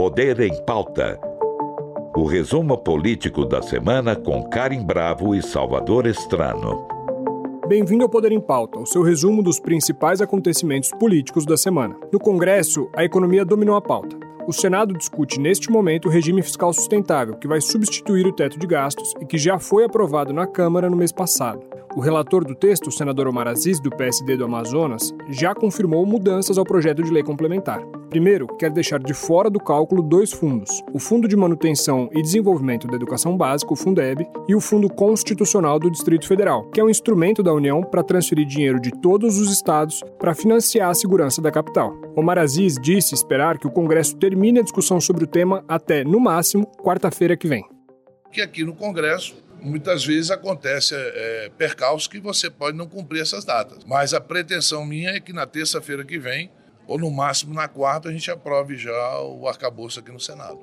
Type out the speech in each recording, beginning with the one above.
Poder em Pauta. O resumo político da semana com Karim Bravo e Salvador Estrano. Bem-vindo ao Poder em Pauta, o seu resumo dos principais acontecimentos políticos da semana. No Congresso, a economia dominou a pauta. O Senado discute neste momento o regime fiscal sustentável, que vai substituir o teto de gastos e que já foi aprovado na Câmara no mês passado. O relator do texto, o senador Omar Aziz, do PSD do Amazonas, já confirmou mudanças ao projeto de lei complementar. Primeiro, quer deixar de fora do cálculo dois fundos: o Fundo de Manutenção e Desenvolvimento da Educação Básica, o Fundeb, e o Fundo Constitucional do Distrito Federal, que é um instrumento da União para transferir dinheiro de todos os estados para financiar a segurança da capital. Omar Aziz disse esperar que o Congresso termine a discussão sobre o tema até, no máximo, quarta-feira que vem. Que aqui no Congresso muitas vezes acontece é, percalço que você pode não cumprir essas datas. Mas a pretensão minha é que na terça-feira que vem, ou no máximo na quarta, a gente aprove já o arcabouço aqui no Senado.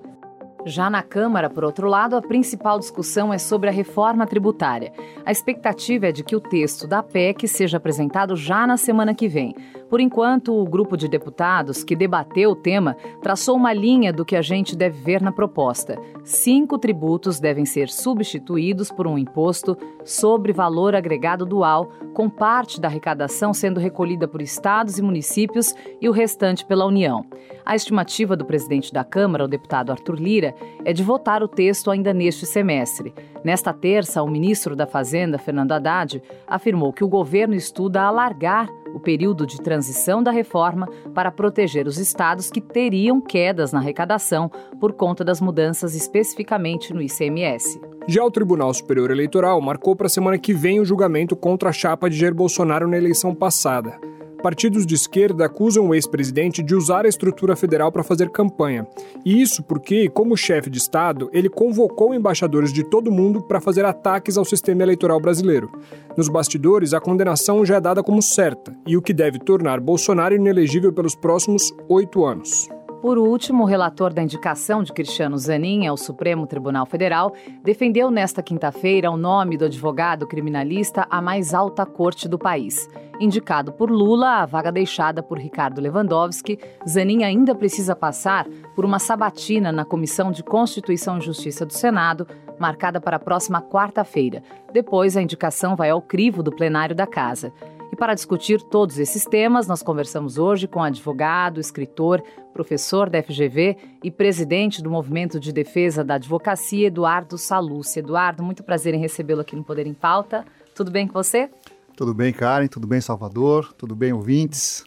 Já na Câmara, por outro lado, a principal discussão é sobre a reforma tributária. A expectativa é de que o texto da PEC seja apresentado já na semana que vem. Por enquanto, o grupo de deputados que debateu o tema traçou uma linha do que a gente deve ver na proposta. Cinco tributos devem ser substituídos por um imposto sobre valor agregado dual, com parte da arrecadação sendo recolhida por estados e municípios e o restante pela União. A estimativa do presidente da Câmara, o deputado Arthur Lira, é de votar o texto ainda neste semestre. Nesta terça, o ministro da Fazenda, Fernando Haddad, afirmou que o governo estuda alargar o período de transição da reforma para proteger os estados que teriam quedas na arrecadação por conta das mudanças especificamente no ICMS. Já o Tribunal Superior Eleitoral marcou para a semana que vem o julgamento contra a chapa de Jair Bolsonaro na eleição passada. Partidos de esquerda acusam o ex-presidente de usar a estrutura federal para fazer campanha. E isso porque, como chefe de Estado, ele convocou embaixadores de todo mundo para fazer ataques ao sistema eleitoral brasileiro. Nos bastidores, a condenação já é dada como certa, e o que deve tornar Bolsonaro inelegível pelos próximos oito anos. Por último, o relator da indicação de Cristiano Zanin ao Supremo Tribunal Federal defendeu nesta quinta-feira o nome do advogado criminalista à mais alta corte do país. Indicado por Lula, a vaga deixada por Ricardo Lewandowski, Zanin ainda precisa passar por uma sabatina na Comissão de Constituição e Justiça do Senado, marcada para a próxima quarta-feira. Depois, a indicação vai ao crivo do plenário da Casa. E para discutir todos esses temas, nós conversamos hoje com advogado, escritor, professor da FGV e presidente do Movimento de Defesa da Advocacia, Eduardo Salucci. Eduardo, muito prazer em recebê-lo aqui no Poder em Pauta. Tudo bem com você? Tudo bem, Karen. Tudo bem, Salvador. Tudo bem, ouvintes.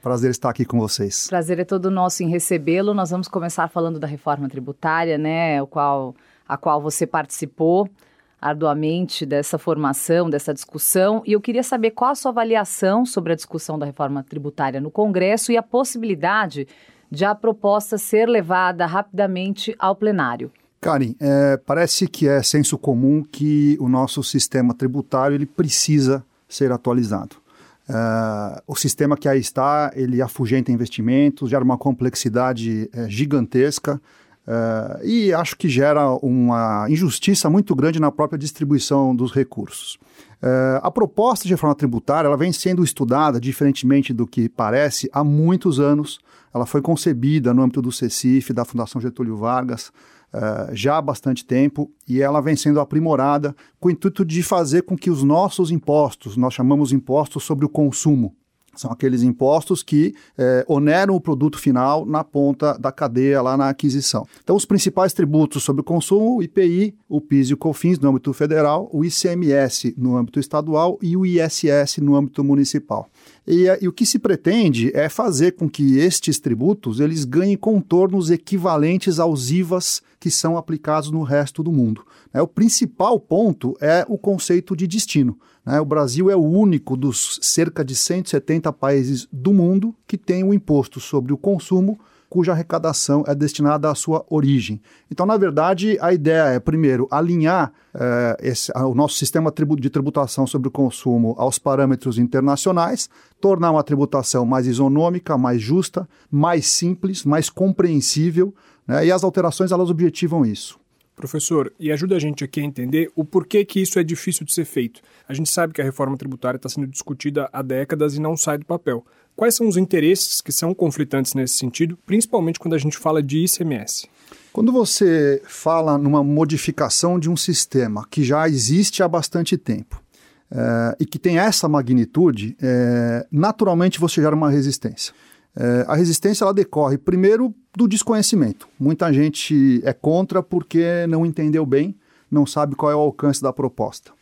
Prazer estar aqui com vocês. Prazer é todo nosso em recebê-lo. Nós vamos começar falando da reforma tributária, né, o qual, a qual você participou arduamente dessa formação, dessa discussão, e eu queria saber qual a sua avaliação sobre a discussão da reforma tributária no Congresso e a possibilidade de a proposta ser levada rapidamente ao plenário. Karen, é, parece que é senso comum que o nosso sistema tributário ele precisa ser atualizado. É, o sistema que aí está, ele afugenta investimentos, gera uma complexidade é, gigantesca, Uh, e acho que gera uma injustiça muito grande na própria distribuição dos recursos. Uh, a proposta de reforma tributária ela vem sendo estudada, diferentemente do que parece, há muitos anos. Ela foi concebida no âmbito do CECIF, da Fundação Getúlio Vargas, uh, já há bastante tempo, e ela vem sendo aprimorada com o intuito de fazer com que os nossos impostos, nós chamamos impostos sobre o consumo, são aqueles impostos que é, oneram o produto final na ponta da cadeia, lá na aquisição. Então, os principais tributos sobre o consumo, o IPI, o PIS e o COFINS no âmbito federal, o ICMS no âmbito estadual e o ISS no âmbito municipal. E, e, o que se pretende é fazer com que estes tributos eles ganhem contornos equivalentes aos IVAs que são aplicados no resto do mundo. Né? O principal ponto é o conceito de destino. Né? O Brasil é o único dos cerca de 170 países do mundo que tem o um imposto sobre o consumo cuja arrecadação é destinada à sua origem. Então, na verdade, a ideia é, primeiro, alinhar eh, esse, o nosso sistema de tributação sobre o consumo aos parâmetros internacionais, tornar uma tributação mais isonômica, mais justa, mais simples, mais compreensível, né? e as alterações elas objetivam isso. Professor, e ajuda a gente aqui a entender o porquê que isso é difícil de ser feito. A gente sabe que a reforma tributária está sendo discutida há décadas e não sai do papel. Quais são os interesses que são conflitantes nesse sentido, principalmente quando a gente fala de ICMS? Quando você fala numa modificação de um sistema que já existe há bastante tempo é, e que tem essa magnitude, é, naturalmente você gera uma resistência. É, a resistência ela decorre primeiro do desconhecimento. Muita gente é contra porque não entendeu bem, não sabe qual é o alcance da proposta.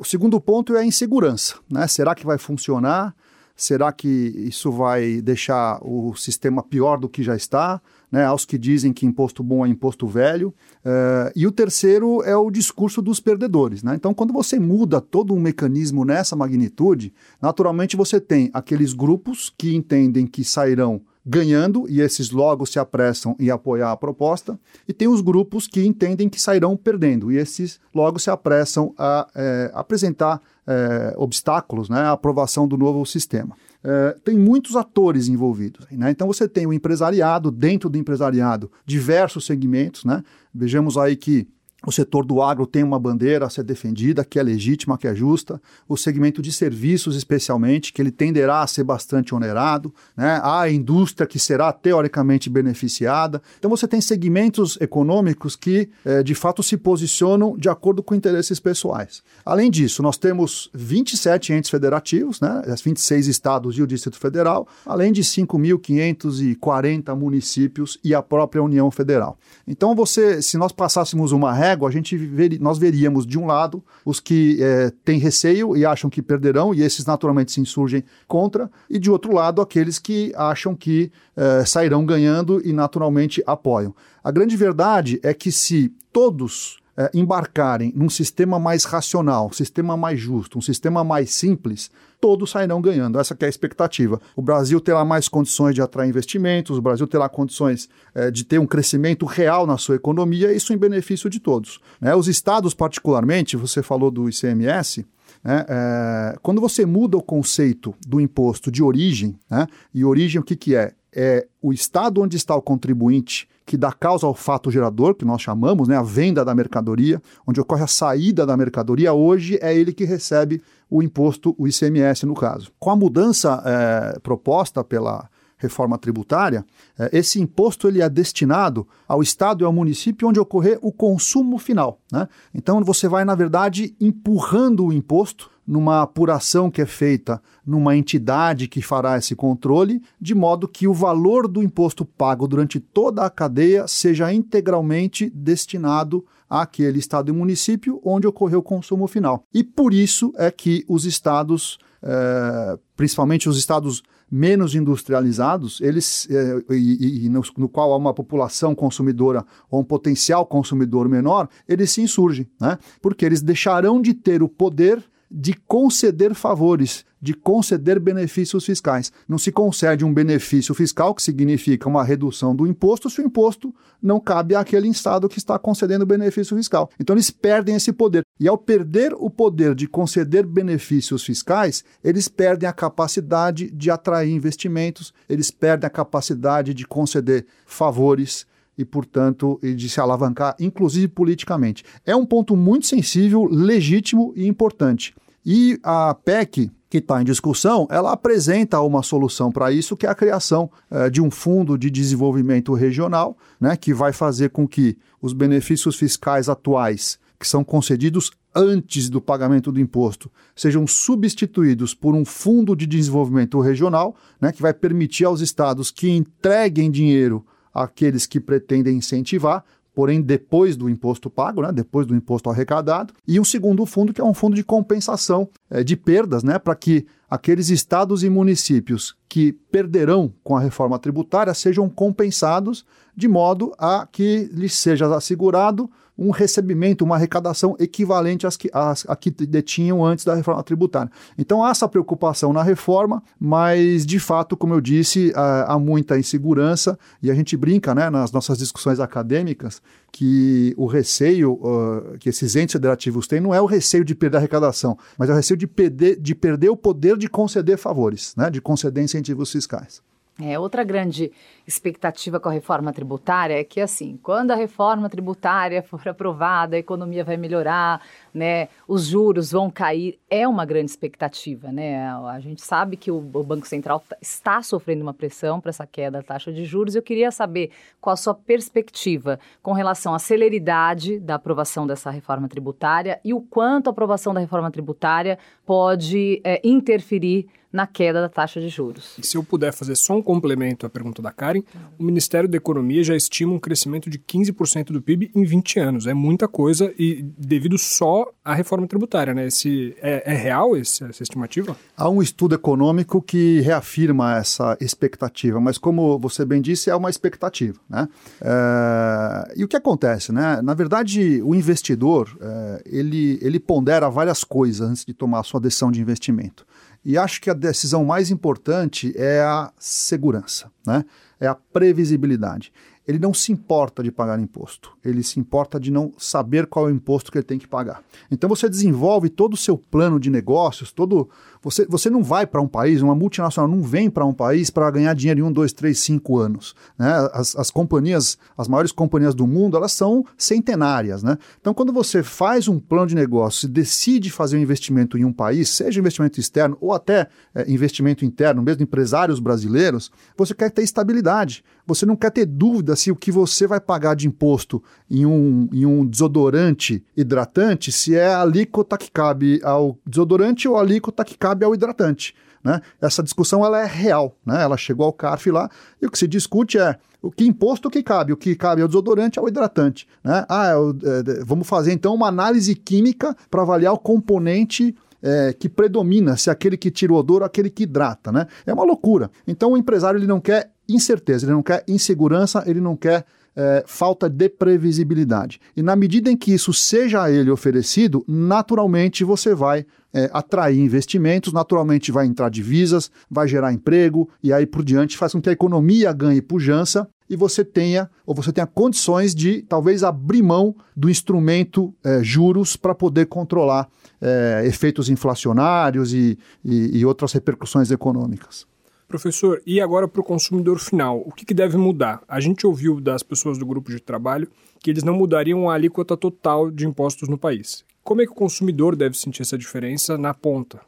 o segundo ponto é a insegurança. Né? Será que vai funcionar? Será que isso vai deixar o sistema pior do que já está? Né, aos que dizem que imposto bom é imposto velho. Uh, e o terceiro é o discurso dos perdedores. Né? Então, quando você muda todo um mecanismo nessa magnitude, naturalmente você tem aqueles grupos que entendem que sairão ganhando, e esses logo se apressam em apoiar a proposta, e tem os grupos que entendem que sairão perdendo, e esses logo se apressam a é, apresentar é, obstáculos né, à aprovação do novo sistema. É, tem muitos atores envolvidos. Né? Então você tem o empresariado, dentro do empresariado, diversos segmentos. Né? Vejamos aí que o setor do agro tem uma bandeira a ser defendida, que é legítima, que é justa. O segmento de serviços, especialmente, que ele tenderá a ser bastante onerado. Né? A indústria que será teoricamente beneficiada. Então, você tem segmentos econômicos que, é, de fato, se posicionam de acordo com interesses pessoais. Além disso, nós temos 27 entes federativos, né? as 26 estados e o Distrito Federal, além de 5.540 municípios e a própria União Federal. Então, você, se nós passássemos uma regra, régua, a gente ver, nós veríamos, de um lado, os que é, têm receio e acham que perderão, e esses naturalmente se insurgem contra, e de outro lado, aqueles que acham que é, sairão ganhando e naturalmente apoiam. A grande verdade é que se todos é, embarcarem num sistema mais racional, um sistema mais justo, um sistema mais simples, todos sairão ganhando. Essa é a expectativa. O Brasil terá mais condições de atrair investimentos, o Brasil terá condições é, de ter um crescimento real na sua economia, isso em benefício de todos. Né? Os estados, particularmente, você falou do ICMS, né? É, quando você muda o conceito do imposto de origem, né? e origem o que, que é? É o estado onde está o contribuinte que dá causa ao fato gerador, que nós chamamos, né, a venda da mercadoria, onde ocorre a saída da mercadoria, hoje é ele que recebe o imposto, o ICMS no caso. Com a mudança é, proposta pela reforma tributária, é, esse imposto ele é destinado ao estado e ao município onde ocorrer o consumo final. Né? Então você vai, na verdade, empurrando o imposto numa apuração que é feita numa entidade que fará esse controle, de modo que o valor do imposto pago durante toda a cadeia seja integralmente destinado àquele estado e município onde ocorreu o consumo final. E por isso é que os estados, é, principalmente os estados menos industrializados, eles é, e, e no, no, qual há uma população consumidora ou um potencial consumidor menor, eles se insurgem, né? Porque eles deixarão de ter o poder de conceder favores, de conceder benefícios fiscais. Não se concede um benefício fiscal, que significa uma redução do imposto, se o imposto não cabe àquele Estado que está concedendo o benefício fiscal. Então eles perdem esse poder. E ao perder o poder de conceder benefícios fiscais, eles perdem a capacidade de atrair investimentos, eles perdem a capacidade de conceder favores e, portanto, de se alavancar, inclusive politicamente. É um ponto muito sensível, legítimo e importante. E a PEC, que está em discussão, ela apresenta uma solução para isso, que é a criação eh, de um fundo de desenvolvimento regional, né, que vai fazer com que os benefícios fiscais atuais, que são concedidos antes do pagamento do imposto, sejam substituídos por um fundo de desenvolvimento regional, né, que vai permitir aos estados que entreguem dinheiro aqueles que pretendem incentivar, porém depois do imposto pago, né, depois do imposto arrecadado, e um segundo fundo que é um fundo de compensação é, de perdas, né, para que aqueles estados e municípios que perderão com a reforma tributária sejam compensados de modo a que lhes seja assegurado um recebimento, uma arrecadação equivalente às que, às, a que detinham antes da reforma tributária. Então há essa preocupação na reforma, mas de fato, como eu disse, há, há muita insegurança e a gente brinca né, nas nossas discussões acadêmicas que o receio uh, que esses entes federativos têm não é o receio de perder a arrecadação, mas é o receio de perder, de perder o poder de conceder favores, né, de conceder incentivos fiscais. É, outra grande expectativa com a reforma tributária é que, assim, quando a reforma tributária for aprovada, a economia vai melhorar, né, os juros vão cair, é uma grande expectativa, né? A gente sabe que o, o Banco Central tá, está sofrendo uma pressão para essa queda da taxa de juros. Eu queria saber qual a sua perspectiva com relação à celeridade da aprovação dessa reforma tributária e o quanto a aprovação da reforma tributária pode é, interferir na queda da taxa de juros. E se eu puder fazer só um complemento à pergunta da Karen, o Ministério da Economia já estima um crescimento de 15% do PIB em 20 anos. É muita coisa e devido só à reforma tributária, né? Esse, é, é real esse, essa estimativa? Há um estudo econômico que reafirma essa expectativa, mas como você bem disse, é uma expectativa, né? É, e o que acontece, né? Na verdade, o investidor, é, ele, ele pondera várias coisas antes de tomar a sua decisão de investimento. E acho que a decisão mais importante é a segurança, né? é a previsibilidade. Ele não se importa de pagar imposto, ele se importa de não saber qual é o imposto que ele tem que pagar. Então você desenvolve todo o seu plano de negócios, todo você, você não vai para um país, uma multinacional não vem para um país para ganhar dinheiro em um, dois, três, cinco anos. Né? As, as companhias, as maiores companhias do mundo, elas são centenárias. Né? Então, quando você faz um plano de negócio e decide fazer um investimento em um país, seja investimento externo ou até é, investimento interno, mesmo empresários brasileiros, você quer ter estabilidade. Você não quer ter dúvida se o que você vai pagar de imposto em um, em um desodorante hidratante, se é a alíquota que cabe ao desodorante ou a alíquota que cabe ao hidratante. Né? Essa discussão ela é real, né? ela chegou ao CARF lá e o que se discute é o que imposto que cabe, o que cabe ao desodorante ao hidratante. Né? Ah, é, é, vamos fazer então uma análise química para avaliar o componente é, que predomina, se é aquele que tira o odor ou aquele que hidrata. Né? É uma loucura. Então o empresário ele não quer incerteza, ele não quer insegurança, ele não quer é, falta de previsibilidade. E na medida em que isso seja a ele oferecido, naturalmente você vai é, atrair investimentos, naturalmente vai entrar divisas, vai gerar emprego e aí por diante faz com que a economia ganhe pujança e você tenha ou você tenha condições de talvez abrir mão do instrumento é, juros para poder controlar é, efeitos inflacionários e, e, e outras repercussões econômicas. Professor, e agora para o consumidor final, o que, que, deve mudar? A gente ouviu das pessoas do grupo de trabalho que eles não mudariam a alíquota total de impostos no país. Como é que o consumidor deve sentir essa diferença na ponta?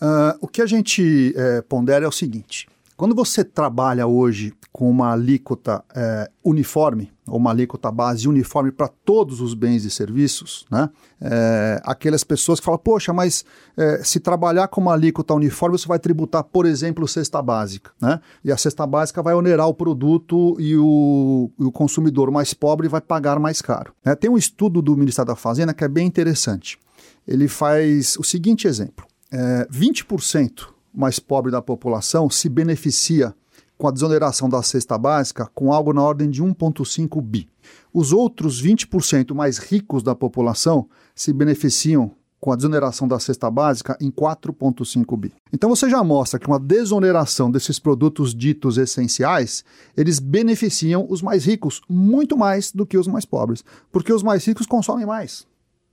Uh, o que a gente é, pondera é o seguinte: quando você trabalha hoje com uma alíquota é, uniforme, ou uma alíquota base uniforme para todos os bens e serviços, né? É, aquelas pessoas que falam, poxa, mas é, se trabalhar com uma alíquota uniforme, você vai tributar, por exemplo, cesta básica, né? E a cesta básica vai onerar o produto e o, e o consumidor mais pobre vai pagar mais caro. É, tem um estudo do Ministério da Fazenda que é bem interessante. Ele faz o seguinte exemplo: é, 20% mais pobre da população se beneficia com a desoneração da cesta básica com algo na ordem de 1,5 bi. Os outros 20% mais ricos da população se beneficiam com a desoneração da cesta básica em 4,5 bi. Então você já mostra que uma desoneração desses produtos ditos essenciais, eles beneficiam os mais ricos muito mais do que os mais pobres, porque os mais ricos consomem mais.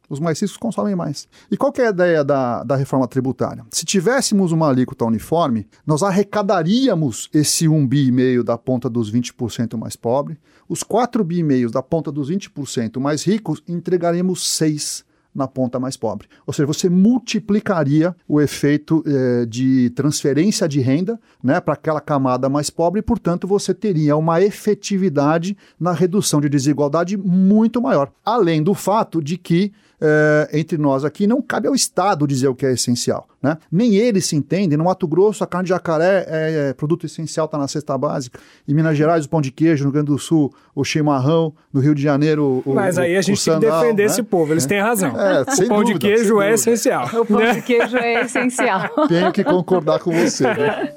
Os mais ricos consomem mais. E qual é a ideia da, da reforma tributária? Se tivéssemos uma alíquota uniforme, nós arrecadaríamos esse 1 bi meio da ponta dos 20% mais pobres, os 4 bi da ponta dos 20% mais ricos, entregaríamos 6 na ponta mais pobre. Ou seja, você multiplicaria o efeito eh, de transferência de renda né, para aquela camada mais pobre e, portanto, você teria uma efetividade na redução de desigualdade muito maior. Além do fato de que é, entre nós aqui, não cabe ao Estado dizer o que é essencial. Né? Nem eles se entendem. No Mato Grosso, a carne de jacaré é, é produto essencial, está na cesta básica. Em Minas Gerais, o pão de queijo. No Rio Grande do Sul, o chimarrão. No Rio de Janeiro, o. Mas aí a gente tem que defender né? esse povo, eles é. têm razão. É, o pão dúvida, de queijo é essencial. O pão né? de queijo é essencial. Tenho que concordar com você. Né?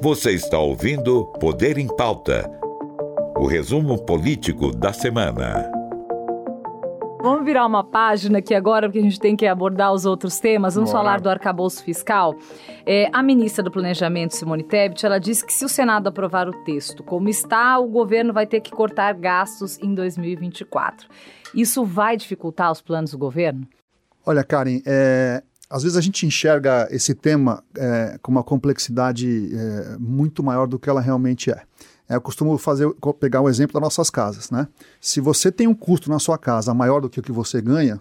Você está ouvindo Poder em Pauta o resumo político da semana. Vamos virar uma página aqui agora, porque a gente tem que abordar os outros temas. Vamos Bora. falar do arcabouço fiscal. É, a ministra do Planejamento, Simone Tebet, ela disse que se o Senado aprovar o texto como está, o governo vai ter que cortar gastos em 2024. Isso vai dificultar os planos do governo? Olha, Karen, é, às vezes a gente enxerga esse tema é, com uma complexidade é, muito maior do que ela realmente é. É. Eu costumo fazer, pegar um exemplo das nossas casas, né? Se você tem um custo na sua casa maior do que o que você ganha,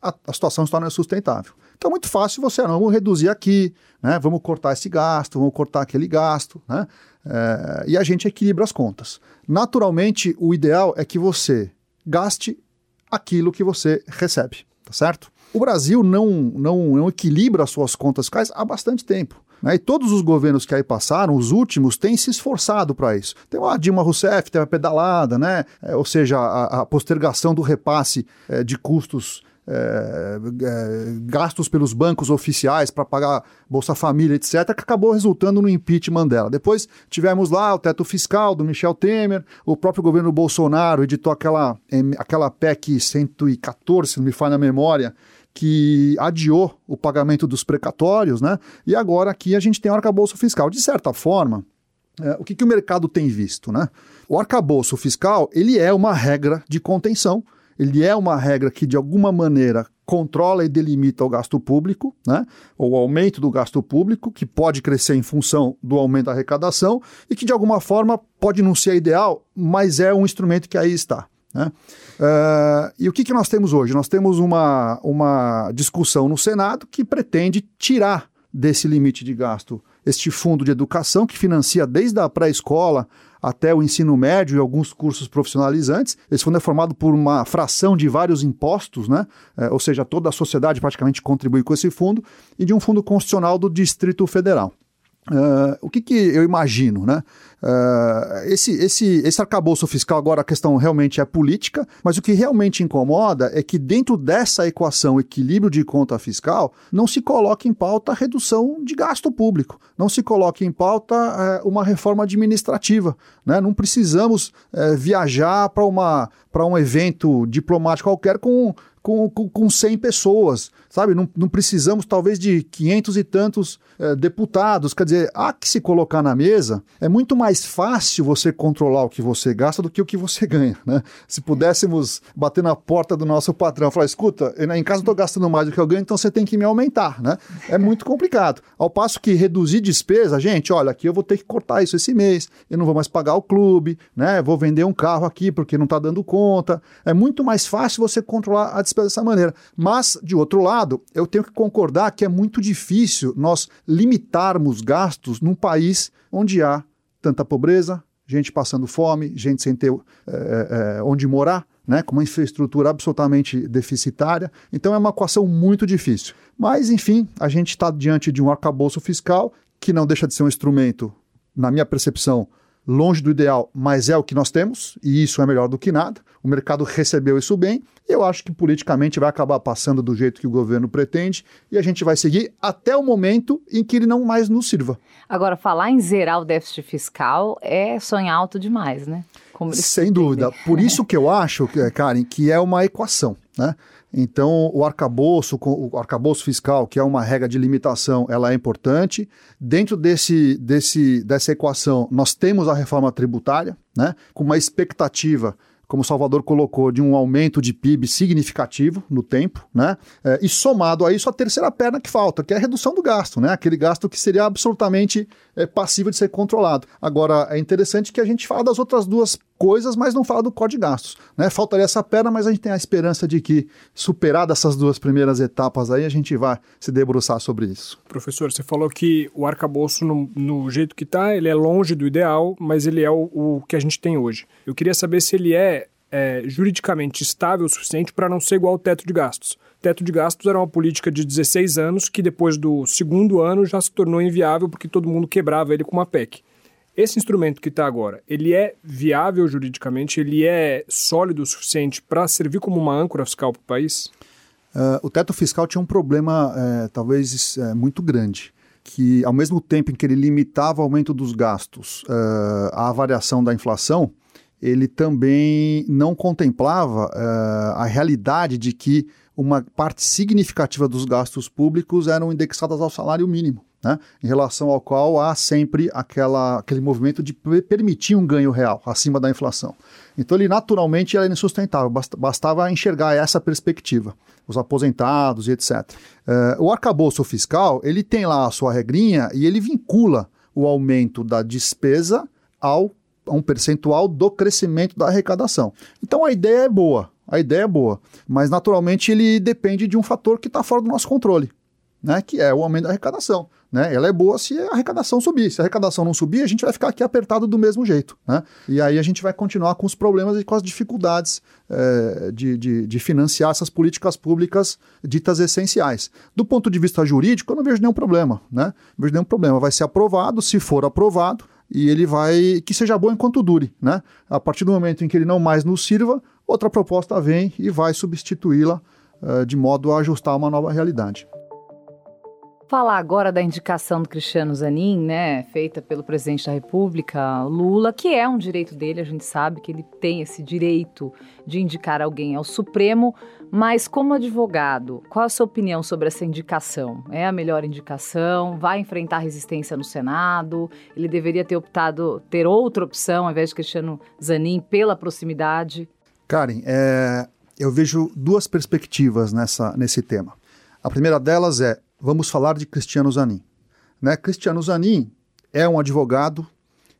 a, a situação se torna insustentável. Então é muito fácil você, não, vamos reduzir aqui, né? vamos cortar esse gasto, vamos cortar aquele gasto, né? É, e a gente equilibra as contas. Naturalmente, o ideal é que você gaste aquilo que você recebe, tá certo? O Brasil não, não, não equilibra as suas contas fiscais há bastante tempo. Né? E todos os governos que aí passaram, os últimos, têm se esforçado para isso. Tem a Dilma Rousseff, teve a pedalada, né? É, ou seja, a, a, postergação do repasse é, de custos é, é, gastos pelos bancos oficiais para pagar Bolsa Família, etc., que acabou resultando no impeachment dela. Depois tivemos lá o teto fiscal do Michel Temer, o próprio governo Bolsonaro editou aquela, aquela PEC 114, se não me falha a memória, que adiou o pagamento dos precatórios, né? E agora aqui a gente tem o arcabouço fiscal. De certa forma, é, o que, que o mercado tem visto, né? O arcabouço fiscal, ele é uma regra de contenção, ele é uma regra que, de alguma maneira, controla e delimita o gasto público, né? o aumento do gasto público, que pode crescer em função do aumento da arrecadação e que, de alguma forma, pode não ser ideal, mas é um instrumento que aí está. Né? Uh, e o que, que nós temos hoje? Nós temos uma, uma discussão no Senado que pretende tirar desse limite de gasto este fundo de educação que financia desde a pré-escola até o ensino médio e alguns cursos profissionalizantes. Esse fundo é formado por uma fração de vários impostos, né? É, ou seja, toda a sociedade praticamente contribui com esse fundo, e de um fundo constitucional do Distrito Federal. Uh, o que, que eu imagino, né? Uh, esse, esse, esse arcabouço fiscal, agora a questão realmente é política, mas o que realmente incomoda é que dentro dessa equação equilíbrio de conta fiscal, não se coloca em pauta a redução de gasto público, não se coloca em pauta uh, uma reforma administrativa. Né? Não precisamos uh, viajar para um evento diplomático qualquer com com, com, com 100 pessoas, sabe? Não, não precisamos talvez de 500 e tantos é, deputados. Quer dizer, há que se colocar na mesa. É muito mais fácil você controlar o que você gasta do que o que você ganha, né? Se pudéssemos bater na porta do nosso patrão e falar, escuta, em casa eu estou gastando mais do que eu ganho, então você tem que me aumentar, né? É muito complicado. Ao passo que reduzir despesa, gente, olha, aqui eu vou ter que cortar isso esse mês, eu não vou mais pagar o clube, né? Vou vender um carro aqui porque não está dando conta. É muito mais fácil você controlar a despesa dessa maneira. Mas, de outro lado, eu tenho que concordar que é muito difícil nós limitarmos gastos num país onde há tanta pobreza, gente passando fome, gente sem ter é, é, onde morar. Né, com uma infraestrutura absolutamente deficitária. Então é uma equação muito difícil. Mas, enfim, a gente está diante de um arcabouço fiscal que não deixa de ser um instrumento, na minha percepção, longe do ideal, mas é o que nós temos, e isso é melhor do que nada. O mercado recebeu isso bem, e eu acho que politicamente vai acabar passando do jeito que o governo pretende, e a gente vai seguir até o momento em que ele não mais nos sirva. Agora, falar em zerar o déficit fiscal é sonhar alto demais, né? Sem dúvida. Por isso que eu acho, Karen, que é uma equação, né? Então, o arcabouço, o arcabouço fiscal, que é uma regra de limitação, ela é importante. Dentro desse, desse, dessa equação, nós temos a reforma tributária, né, com uma expectativa como o Salvador colocou, de um aumento de PIB significativo no tempo, né? É, e somado a isso, a terceira perna que falta, que é a redução do gasto, né? Aquele gasto que seria absolutamente é, passível de ser controlado. Agora, é interessante que a gente fala das outras duas coisas, mas não fala do código de gastos. Né? Faltaria essa perna, mas a gente tem a esperança de que, superadas essas duas primeiras etapas aí, a gente vai se debruçar sobre isso. Professor, você falou que o arcabouço, no, no jeito que está, ele é longe do ideal, mas ele é o, o, que a gente tem hoje. Eu queria saber se ele é, é juridicamente estável o suficiente para não ser igual ao teto de gastos. Teto de gastos era uma política de 16 anos que depois do segundo ano já se tornou inviável porque todo mundo quebrava ele com uma PEC. Esse instrumento que está agora, ele é viável juridicamente? Ele é sólido o suficiente para servir como uma âncora fiscal para o país? Uh, o teto fiscal tinha um problema, é, talvez, é, muito grande que ao mesmo tempo em que ele limitava o aumento dos gastos uh, à variação da inflação, ele também não contemplava uh, a realidade de que uma parte significativa dos gastos públicos eram indexadas ao salário mínimo. Né, em relação ao qual há sempre aquela, aquele movimento de permitir um ganho real acima da inflação. Então ele naturalmente era insustentável, bastava enxergar essa perspectiva, os aposentados e etc. Uh, o arcabouço fiscal ele tem lá a sua regrinha e ele vincula o aumento da despesa ao a um percentual do crescimento da arrecadação. Então a ideia é boa, a ideia é boa, mas naturalmente ele depende de um fator que está fora do nosso controle, né, que é o aumento da arrecadação. Né? Ela é boa se a arrecadação subir. Se a arrecadação não subir, a gente vai ficar aqui apertado do mesmo jeito. Né? E aí a gente vai continuar com os problemas e com as dificuldades é, de, de, de, financiar essas políticas públicas ditas essenciais. Do ponto de vista jurídico, eu não vejo nenhum problema. Né? Não vejo nenhum problema. Vai ser aprovado, se for aprovado, e ele vai. que seja bom enquanto dure. Né? A partir do momento em que ele não mais nos sirva, outra proposta vem e vai substituí-la uh, de modo a ajustar uma nova realidade. Falar agora da indicação do Cristiano Zanin, né, feita pelo presidente da República, Lula, que é um direito dele, a gente sabe que ele tem esse direito de indicar alguém ao Supremo, mas como advogado, qual a sua opinião sobre essa indicação? É a melhor indicação? Vai enfrentar resistência no Senado? Ele deveria ter optado ter outra opção ao invés de Cristiano Zanin pela proximidade? Karen, é, eu vejo duas perspectivas nessa, nesse tema. A primeira delas é vamos falar de Cristiano Zanin. Né? Cristiano Zanin é um advogado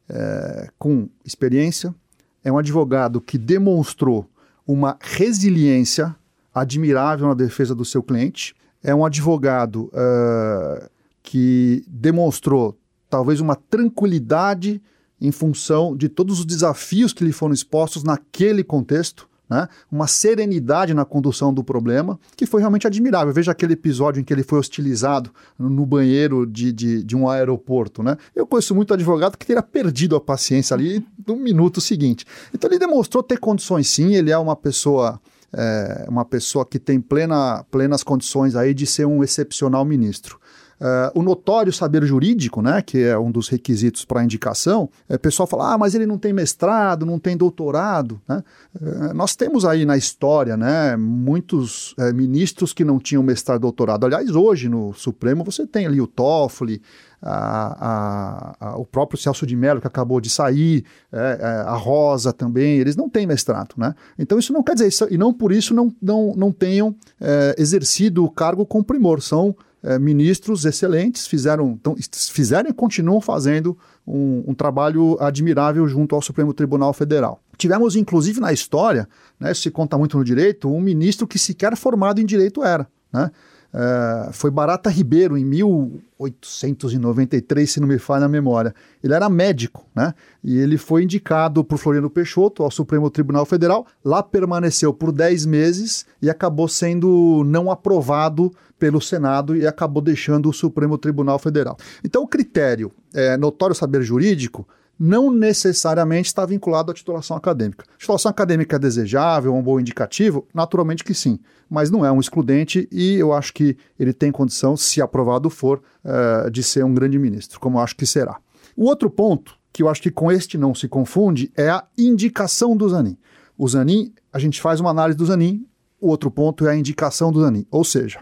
é, com experiência, é um advogado que demonstrou uma resiliência admirável na defesa do seu cliente, é um advogado uh, que demonstrou talvez uma tranquilidade em função de todos os desafios que lhe foram expostos naquele contexto né? uma serenidade na condução do problema, que foi realmente admirável. Veja aquele episódio em que ele foi hostilizado no banheiro de, de, de um aeroporto. Né? Eu conheço muito advogado que teria perdido a paciência ali no minuto seguinte. Então ele demonstrou ter condições sim, ele é uma pessoa. É, uma pessoa que tem plena, plenas condições aí de ser um excepcional ministro. Uh, o notório saber jurídico, né, que é um dos requisitos para indicação, é, o pessoal fala, ah, mas ele não tem mestrado, não tem doutorado. Né? Uh, nós temos aí na história né, muitos uh, ministros que não tinham mestrado doutorado. Aliás, hoje no Supremo você tem ali o Toffoli, a, a, a, o próprio Celso de Mello, que acabou de sair, é, é, a Rosa também, eles não têm mestrado. Né? Então isso não quer dizer, isso, e não por isso não, não, não tenham é, exercido o cargo com primor, são é, ministros excelentes, fizeram, tão, fizeram e continuam fazendo um, um, trabalho admirável junto ao Supremo Tribunal Federal. Tivemos, inclusive, na história, né, se conta muito no direito, um ministro que sequer formado em direito era. Né? É, foi Barata Ribeiro, em 1893, se não me falha a memória. Ele era médico, né? E ele foi indicado por Floriano Peixoto ao Supremo Tribunal Federal. Lá permaneceu por 10 meses e acabou sendo não aprovado pelo Senado e acabou deixando o Supremo Tribunal Federal. Então, o critério é, notório saber jurídico não necessariamente está vinculado à titulação acadêmica. Titulação acadêmica é desejável, um bom indicativo? Naturalmente que sim, mas não é um excludente e eu acho que ele tem condição, se aprovado for, uh, de ser um grande ministro, como eu acho que será. O outro ponto, que eu acho que com este não se confunde, é a indicação do Zanin. O Zanin, a gente faz uma análise do Zanin, o outro ponto é a indicação do Zanin. Ou seja,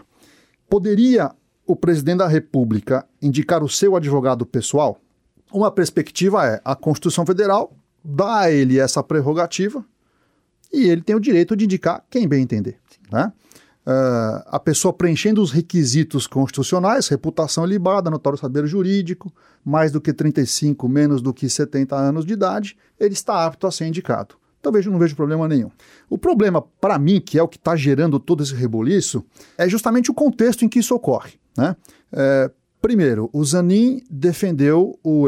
poderia o presidente da República indicar o seu advogado pessoal? Uma perspectiva é a Constituição Federal dá a ele essa prerrogativa e ele tem o direito de indicar quem bem entender. Né? Uh, a pessoa preenchendo os requisitos constitucionais, reputação ilibada, notório saber jurídico, mais do que 35, menos do que 70 anos de idade, ele está apto a ser indicado. Talvez eu não vejo problema nenhum. O problema, para mim, que é o que está gerando todo esse reboliço, é justamente o contexto em que isso ocorre. Né? É, Primeiro, o Zanin defendeu o,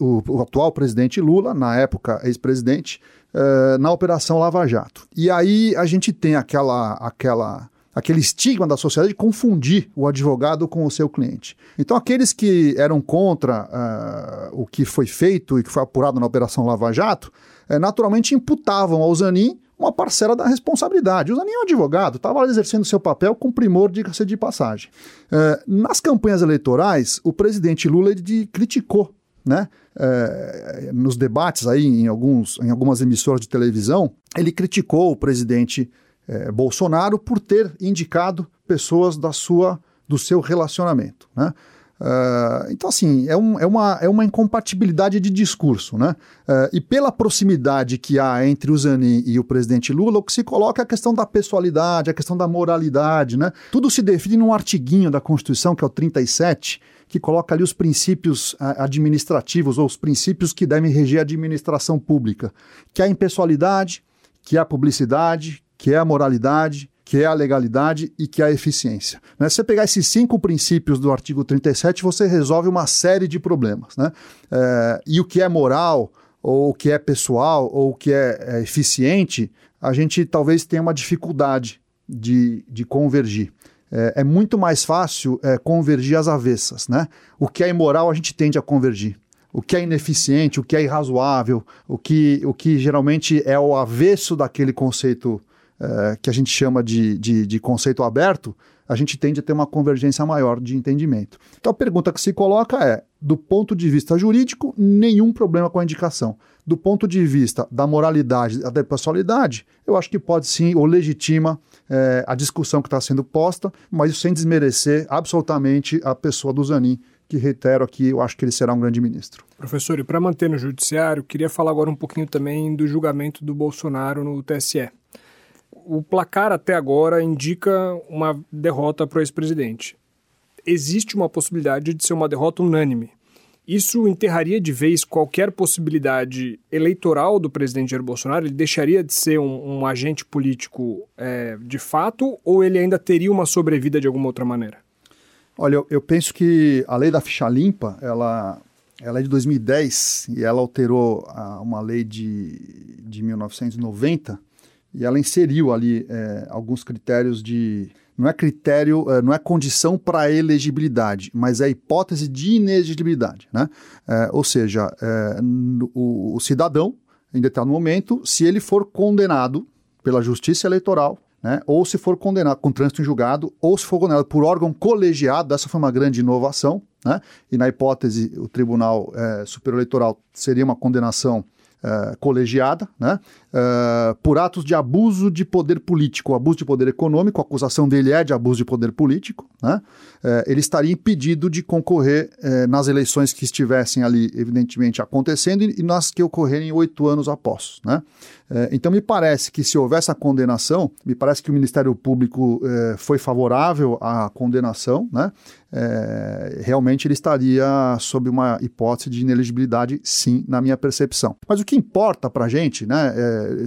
o, o, atual presidente Lula, na época ex-presidente, uh, na Operação Lava Jato. E aí a gente tem aquela, aquela, aquele estigma da sociedade de confundir o advogado com o seu cliente. Então, aqueles que eram contra uh, o que foi feito e que foi apurado na Operação Lava Jato, uh, naturalmente imputavam ao Zanin uma parcela da responsabilidade. O Zanin é um advogado, estava exercendo seu papel com primor, diga-se de passagem. É, nas campanhas eleitorais, o presidente Lula ele criticou, né, é, nos debates aí em, alguns, em algumas emissoras de televisão, ele criticou o presidente é, Bolsonaro por ter indicado pessoas da sua, do seu relacionamento. Né? Uh, então, assim, é, um, é, uma, é uma incompatibilidade de discurso, né? Uh, e pela proximidade que há entre o Zanin e o presidente Lula, o que se coloca é a questão da pessoalidade, a questão da moralidade, né? Tudo se define num artiguinho da Constituição, que é o 37, que coloca ali os princípios administrativos ou os princípios que devem reger a administração pública, que é a impessoalidade, que é a publicidade, que é a moralidade, que é a legalidade e que é a eficiência. Né? Se você pegar esses cinco princípios do artigo 37, você resolve uma série de problemas. Né? É, e o que é moral, ou o que é pessoal, ou o que é, é eficiente, a gente talvez tenha uma dificuldade de, de convergir. É, é muito mais fácil é, convergir as avessas. Né? O que é imoral, a gente tende a convergir o que é ineficiente, o que é irrazoável, o que, o que geralmente é o avesso daquele conceito é, que a gente chama de, de, de, conceito aberto, a gente tende a ter uma convergência maior de entendimento. Então a pergunta que se coloca é: do ponto de vista jurídico, nenhum problema com a indicação. Do ponto de vista da moralidade, da pessoalidade, eu acho que pode sim, ou legitima é, a discussão que está sendo posta, mas sem desmerecer absolutamente a pessoa do Zanin, que reitero aqui, eu acho que ele será um grande ministro. Professor, e para manter no judiciário, queria falar agora um pouquinho também do julgamento do Bolsonaro no TSE o placar até agora indica uma derrota para o ex-presidente. Existe uma possibilidade de ser uma derrota unânime. Isso enterraria de vez qualquer possibilidade eleitoral do presidente Jair Bolsonaro? Ele deixaria de ser um, um agente político é, de fato ou ele ainda teria uma sobrevida de alguma outra maneira? Olha, eu, eu penso que a lei da ficha limpa, ela, ela é de 2010 e ela alterou a, uma lei de, de 1990 e ela inseriu ali é, alguns critérios de. Não é critério, é, não é condição para elegibilidade, mas é hipótese de inelegibilidade. Né? É, ou seja, é, o, o cidadão, em determinado momento, se ele for condenado pela justiça eleitoral, né, ou se for condenado com trânsito em julgado, ou se for condenado por órgão colegiado, essa foi uma grande inovação, né, e na hipótese o Tribunal é, Superior Eleitoral seria uma condenação é, colegiada, né? Uh, por atos de abuso de poder político, abuso de poder econômico, a acusação dele é de abuso de poder político, né? Uh, ele estaria impedido de concorrer uh, nas eleições que estivessem ali, evidentemente, acontecendo e, e nas que ocorrerem oito anos após, né? então, me parece que se houver essa condenação, me parece que o Ministério Público foi favorável à condenação, né? realmente ele estaria sob uma hipótese de ineligibilidade, sim, na minha percepção. Mas o que importa para a gente, né?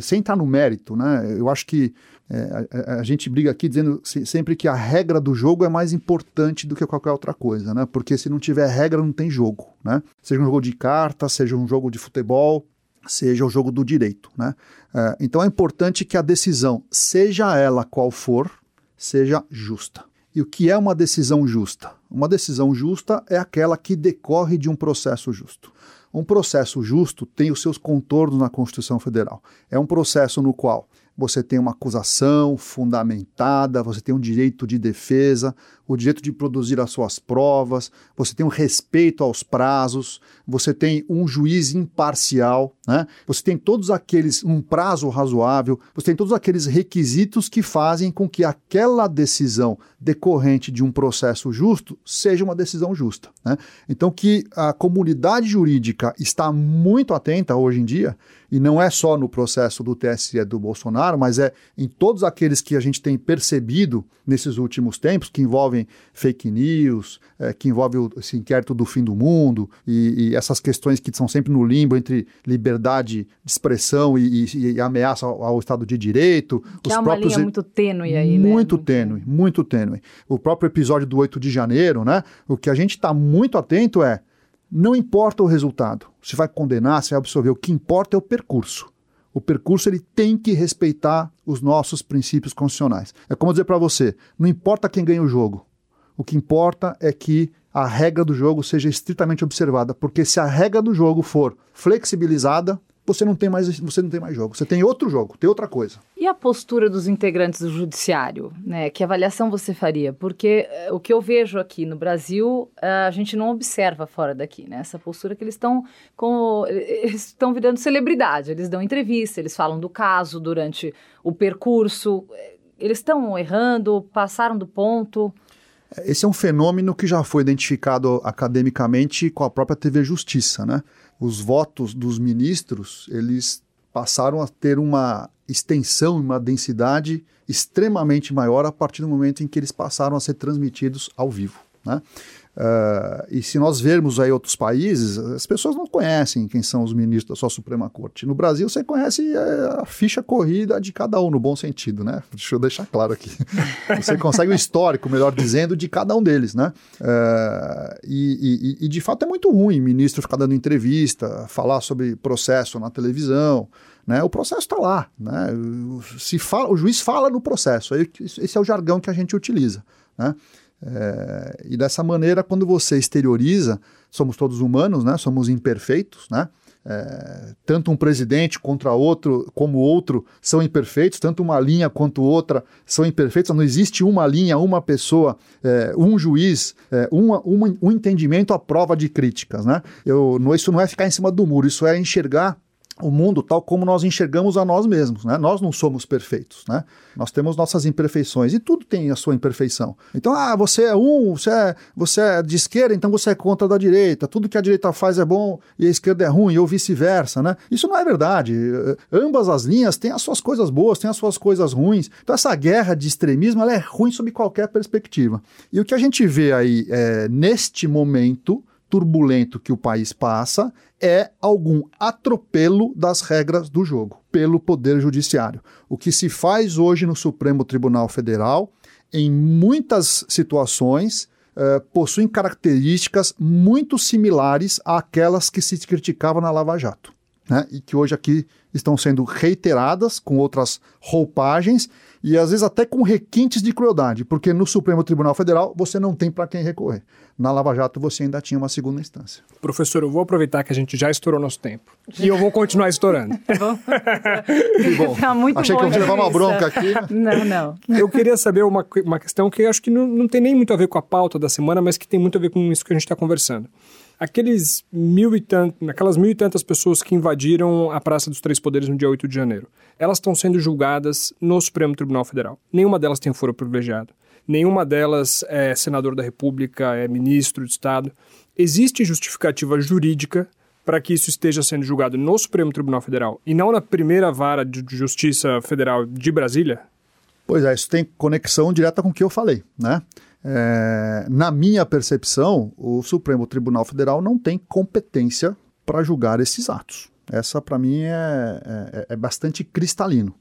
sem entrar no mérito, né? Eu acho que é, a, a, gente briga aqui dizendo sempre que a regra do jogo é mais importante do que qualquer outra coisa, né? Porque se não tiver regra, não tem jogo, né? Seja um jogo de carta, seja um jogo de futebol, seja o jogo do direito, né? É, então é importante que a decisão, seja ela qual for, seja justa. E o que é uma decisão justa? Uma decisão justa é aquela que decorre de um processo justo. Um processo justo tem os seus contornos na Constituição Federal. É um processo no qual você tem uma acusação fundamentada, você tem um direito de defesa, o direito de produzir as suas provas, você tem um respeito aos prazos, você tem um juiz imparcial, né? você tem todos aqueles, um prazo razoável, você tem todos aqueles requisitos que fazem com que aquela decisão decorrente de um processo justo seja uma decisão justa. Né? Então, que a comunidade jurídica está muito atenta hoje em dia, e não é só no processo do TSE do Bolsonaro, mas é em todos aqueles que a gente tem percebido nesses últimos tempos, que envolvem fake news, é, que envolve esse inquérito do fim do mundo e, e, essas questões que são sempre no limbo entre liberdade de expressão e, e, e ameaça ao, ao, Estado de Direito. Que os é uma próprios... linha muito tênue aí, né? Muito tênue, muito tênue. O próprio episódio do 8 de janeiro, né? O que a gente está muito atento é não importa o resultado, se vai condenar, se vai absolver, o que importa é o percurso. O percurso ele tem que respeitar os nossos princípios constitucionais. É como dizer para você, não importa quem ganha o jogo. O que importa é que a regra do jogo seja estritamente observada, porque se a regra do jogo for flexibilizada, você não tem mais você não tem mais jogo. Você tem outro jogo, tem outra coisa. E a postura dos integrantes do judiciário, né? Que avaliação você faria? Porque uh, o que eu vejo aqui no Brasil, uh, a gente não observa fora daqui, né? Essa postura que eles estão com eles estão virando celebridade. Eles dão entrevista, eles falam do caso durante o percurso. Eles estão errando, passaram do ponto. Esse é um fenômeno que já foi identificado academicamente com a própria TV Justiça, né? Os votos dos ministros, eles passaram a ter uma extensão e uma densidade extremamente maior a partir do momento em que eles passaram a ser transmitidos ao vivo. Né? Uh, e se nós vermos aí outros países, as pessoas não conhecem quem são os ministros da sua Suprema Corte. No Brasil, você conhece é, a ficha corrida de cada um, no bom sentido, né? Deixa eu deixar claro aqui. Você consegue o histórico, melhor dizendo, de cada um deles, né? Uh, e, e, e, de fato é muito ruim ministro ficar dando entrevista, falar sobre processo na televisão. Né? O processo está lá. Né? Se fala, o juiz fala no processo. Esse é o jargão que a gente utiliza. Né? É, e dessa maneira, quando você exterioriza, somos todos humanos, né? somos imperfeitos, né? É, tanto um presidente contra outro, como outro, são imperfeitos, tanto uma linha quanto outra são imperfeitos, não existe uma linha, uma pessoa, é, um juiz, é, uma, uma, um entendimento à prova de críticas. Né? Eu, isso não é ficar em cima do muro, isso é enxergar o mundo tal como nós enxergamos a nós mesmos, né? Nós não somos perfeitos, né? Nós temos nossas imperfeições e tudo tem a sua imperfeição. Então, ah, você é um, você é, você é de esquerda, então você é contra da direita. Tudo que a direita faz é bom e a esquerda é ruim, ou vice-versa, né? Isso não é verdade. Ambas as linhas têm as suas coisas boas, têm as suas coisas ruins. Então, essa guerra de extremismo é ruim sob qualquer perspectiva. E o que a gente vê aí é, neste momento turbulento que o país passa é algum atropelo das regras do jogo pelo Poder Judiciário. O que se faz hoje no Supremo Tribunal Federal, em muitas situações, uh, possuem características muito similares àquelas que se criticavam na Lava Jato. Né? E que hoje aqui estão sendo reiteradas com outras roupagens e às vezes até com requintes de crueldade, porque no Supremo Tribunal Federal você não tem para quem recorrer. Na Lava Jato você ainda tinha uma segunda instância. Professor, eu vou aproveitar que a gente já estourou nosso tempo e eu vou continuar estourando. bom. Tá muito Achei bom que eu ia levar uma bronca aqui. Não, não. Eu queria saber uma, uma questão que acho que não, não tem nem muito a ver com a pauta da semana, mas que tem muito a ver com isso que a gente está conversando aqueles mil e tantos, aquelas mil e tantas pessoas que invadiram a Praça dos Três Poderes no dia 8 de janeiro, elas estão sendo julgadas no Supremo Tribunal Federal. Nenhuma delas tem foro privilegiado. Nenhuma delas é senador da República, é ministro de Estado. Existe justificativa jurídica para que isso esteja sendo julgado no Supremo Tribunal Federal e não na primeira vara de Justiça Federal de Brasília? Pois é, isso tem conexão direta com o que eu falei, né? É, na minha percepção, o Supremo Tribunal Federal não tem competência para julgar esses atos. Essa, para mim, é, é, é, bastante cristalino.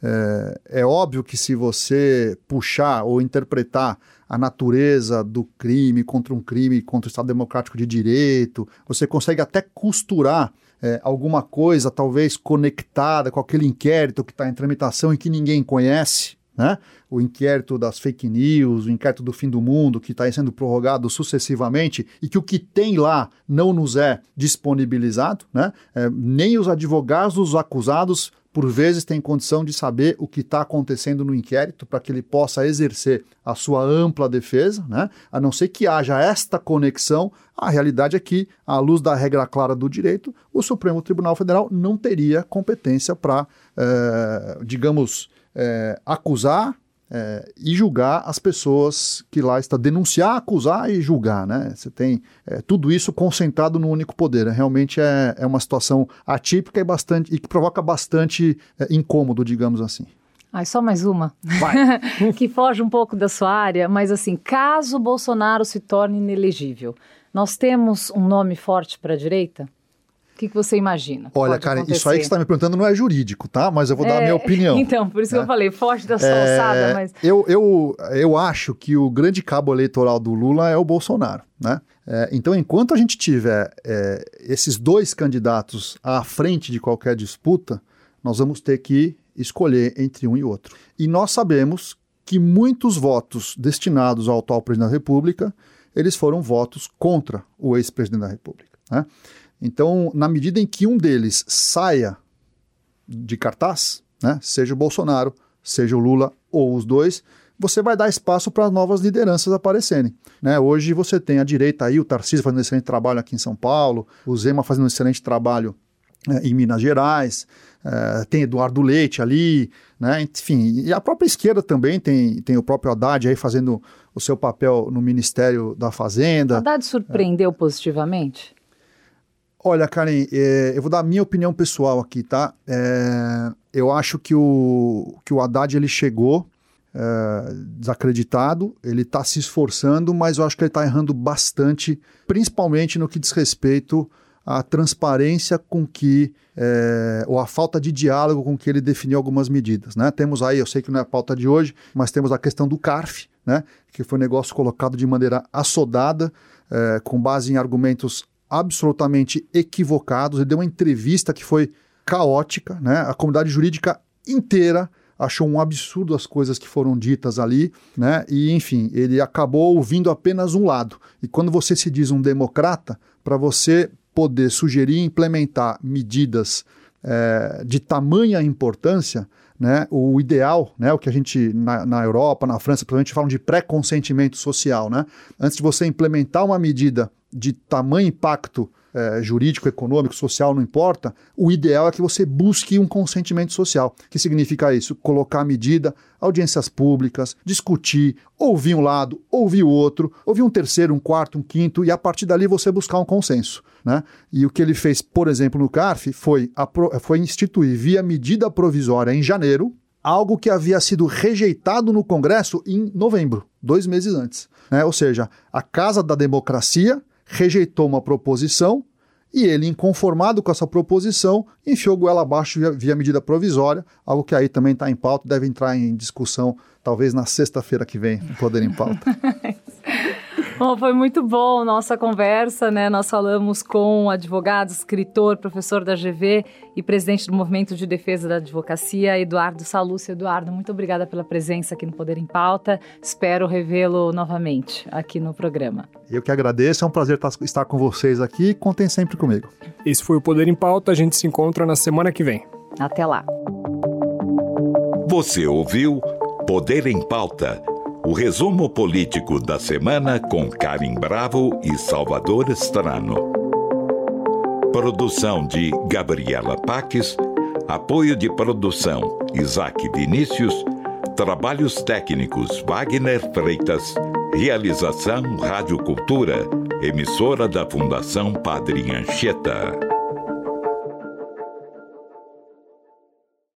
É, é, óbvio que se você puxar ou interpretar a natureza do crime contra um crime contra o Estado Democrático de Direito, você consegue até costurar é, alguma coisa, talvez conectada com aquele inquérito que está em tramitação e que ninguém conhece, né? o inquérito das fake news, o inquérito do fim do mundo, que está sendo prorrogado sucessivamente e que o que tem lá não nos é disponibilizado, né? É, nem os advogados dos acusados por vezes têm condição de saber o que está acontecendo no inquérito para que ele possa exercer a sua ampla defesa, né? a não ser que haja esta conexão. A realidade é que, à luz da regra clara do direito, o Supremo Tribunal Federal não teria competência para, é, digamos, é, acusar é, e julgar as pessoas que lá estão, denunciar, acusar e julgar, né? Você tem é, tudo isso concentrado no único poder. Né? Realmente é, é uma situação atípica e bastante e que provoca bastante é, incômodo, digamos assim. Ah, só mais uma. que foge um pouco da sua área, mas assim, caso Bolsonaro se torne inelegível, nós temos um nome forte para a direita? O que, que você imagina? Olha, cara, acontecer? isso aí que você está me perguntando não é jurídico, tá? Mas eu vou é, dar a minha é, opinião. Então, por isso né? que eu falei, forte da sua é, alçada, mas... Eu, eu, eu acho que o grande cabo eleitoral do Lula é o Bolsonaro, né? É, então, enquanto a gente tiver é, esses dois candidatos à frente de qualquer disputa, nós vamos ter que escolher entre um e outro. E nós sabemos que muitos votos destinados ao atual presidente da República, eles foram votos contra o ex-presidente da República, né? Então, na medida em que um deles saia de cartaz, né, seja o Bolsonaro, seja o Lula ou os dois, você vai dar espaço para novas lideranças aparecerem. Né? Hoje você tem a direita aí, o Tarcísio fazendo um excelente trabalho aqui em São Paulo, o Zema fazendo um excelente trabalho é, em Minas Gerais, é, tem Eduardo Leite ali, né? enfim, e a própria esquerda também tem, tem o próprio Haddad aí fazendo o seu papel no Ministério da Fazenda. Haddad surpreendeu é. positivamente? Olha, Karen, é, eu vou dar a minha opinião pessoal aqui, tá? É, eu acho que o, que o Haddad ele chegou é, desacreditado, ele está se esforçando, mas eu acho que ele está errando bastante, principalmente no que diz respeito à transparência com que, é, ou a falta de diálogo com que ele definiu algumas medidas. Né? Temos aí, eu sei que não é a pauta de hoje, mas temos a questão do CARF, né? que foi um negócio colocado de maneira assodada, é, com base em argumentos absolutamente equivocados. Ele deu uma entrevista que foi caótica, né? A comunidade jurídica inteira achou um absurdo as coisas que foram ditas ali, né? E enfim, ele acabou ouvindo apenas um lado. E quando você se diz um democrata, para você poder sugerir e implementar medidas é, de tamanha importância, né, o ideal, né, o que a gente na, na Europa, na França, provavelmente falam de pré-consentimento social, né? Antes de você implementar uma medida de tamanho impacto é, jurídico, econômico, social, não importa, o ideal é que você busque um consentimento social. Que significa isso? Colocar a medida, audiências públicas, discutir, ouvir um lado, ouvir o outro, ouvir um terceiro, um quarto, um quinto, e a partir dali você buscar um consenso. Né? E o que ele fez, por exemplo, no CARF foi, foi instituir via medida provisória em janeiro, algo que havia sido rejeitado no Congresso em novembro, dois meses antes. Né? Ou seja, a Casa da Democracia rejeitou uma proposição e ele, inconformado com essa proposição, enfiou goela abaixo via, via medida provisória, algo que aí também está em pauta, deve entrar em discussão talvez na sexta-feira que vem, Poder em Pauta. Bom, foi muito bom nossa conversa, né? Nós falamos com o advogado, escritor, professor da GV e presidente do Movimento de Defesa da Advocacia, Eduardo Salúcio. Eduardo, muito obrigada pela presença aqui no Poder em Pauta. Espero revê-lo novamente aqui no programa. Eu que agradeço, é um prazer estar com vocês aqui. Contem sempre comigo. Esse foi o Poder em Pauta. A gente se encontra na semana que vem. Até lá. Você ouviu Poder em Pauta o resumo político da semana com Karim Bravo e Salvador Estrano. Produção de Gabriela Paques. Apoio de produção Isaac Vinícius. Trabalhos técnicos Wagner Freitas. Realização Rádio Cultura. Emissora da Fundação Padre Anchieta.